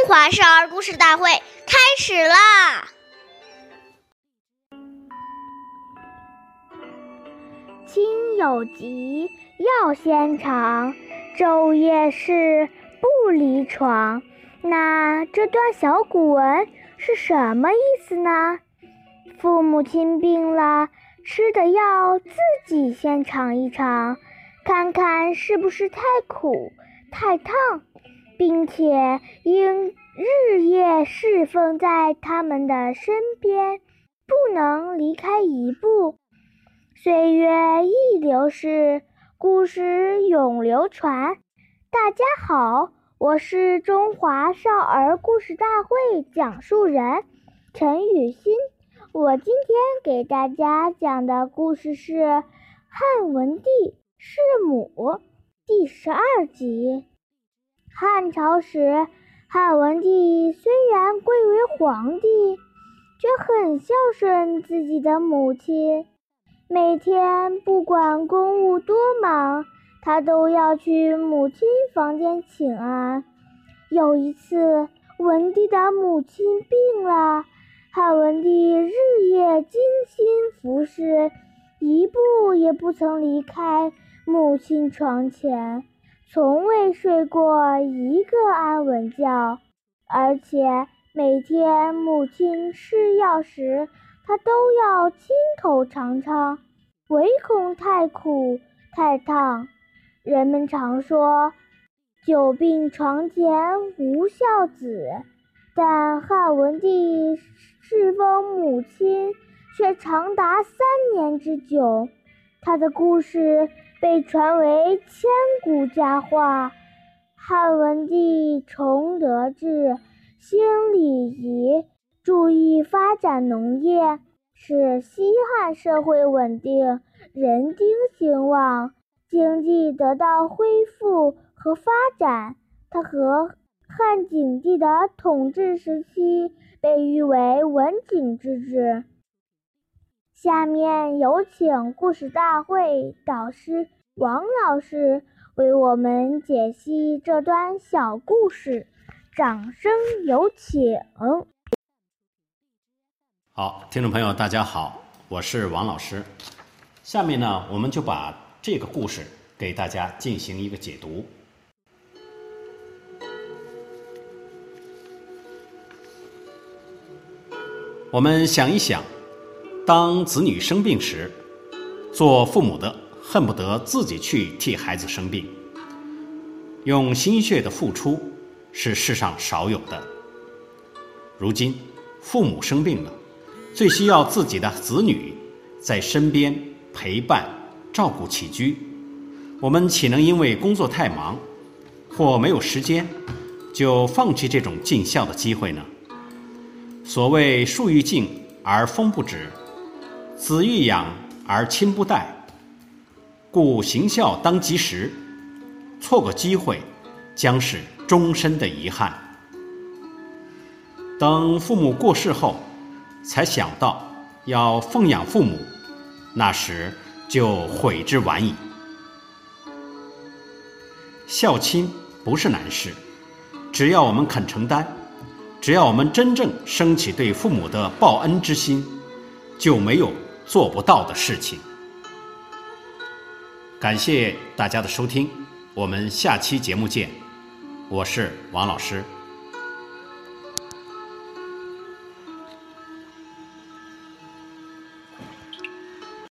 中华少儿故事大会开始啦！亲有疾，要先尝，昼夜侍，不离床。那这段小古文是什么意思呢？父母亲病了，吃的药自己先尝一尝，看看是不是太苦、太烫。并且应日夜侍奉在他们的身边，不能离开一步。岁月易流逝，故事永流传。大家好，我是中华少儿故事大会讲述人陈雨欣。我今天给大家讲的故事是《汉文帝弑母》第十二集。汉朝时，汉文帝虽然贵为皇帝，却很孝顺自己的母亲。每天不管公务多忙，他都要去母亲房间请安。有一次，文帝的母亲病了，汉文帝日夜精心服侍，一步也不曾离开母亲床前。从未睡过一个安稳觉，而且每天母亲吃药时，他都要亲口尝尝，唯恐太苦太烫。人们常说“久病床前无孝子”，但汉文帝侍奉母亲却长达三年之久。他的故事。被传为千古佳话。汉文帝崇德治，兴礼仪，注意发展农业，使西汉社会稳定，人丁兴旺，经济得到恢复和发展。他和汉景帝的统治时期被誉为文景之治。下面有请故事大会导师王老师为我们解析这段小故事，掌声有请。好，听众朋友，大家好，我是王老师。下面呢，我们就把这个故事给大家进行一个解读。我们想一想。当子女生病时，做父母的恨不得自己去替孩子生病，用心血的付出是世上少有的。如今父母生病了，最需要自己的子女在身边陪伴、照顾起居，我们岂能因为工作太忙或没有时间，就放弃这种尽孝的机会呢？所谓树欲静而风不止。子欲养而亲不待，故行孝当及时，错过机会将是终身的遗憾。等父母过世后，才想到要奉养父母，那时就悔之晚矣。孝亲不是难事，只要我们肯承担，只要我们真正升起对父母的报恩之心，就没有。做不到的事情。感谢大家的收听，我们下期节目见。我是王老师。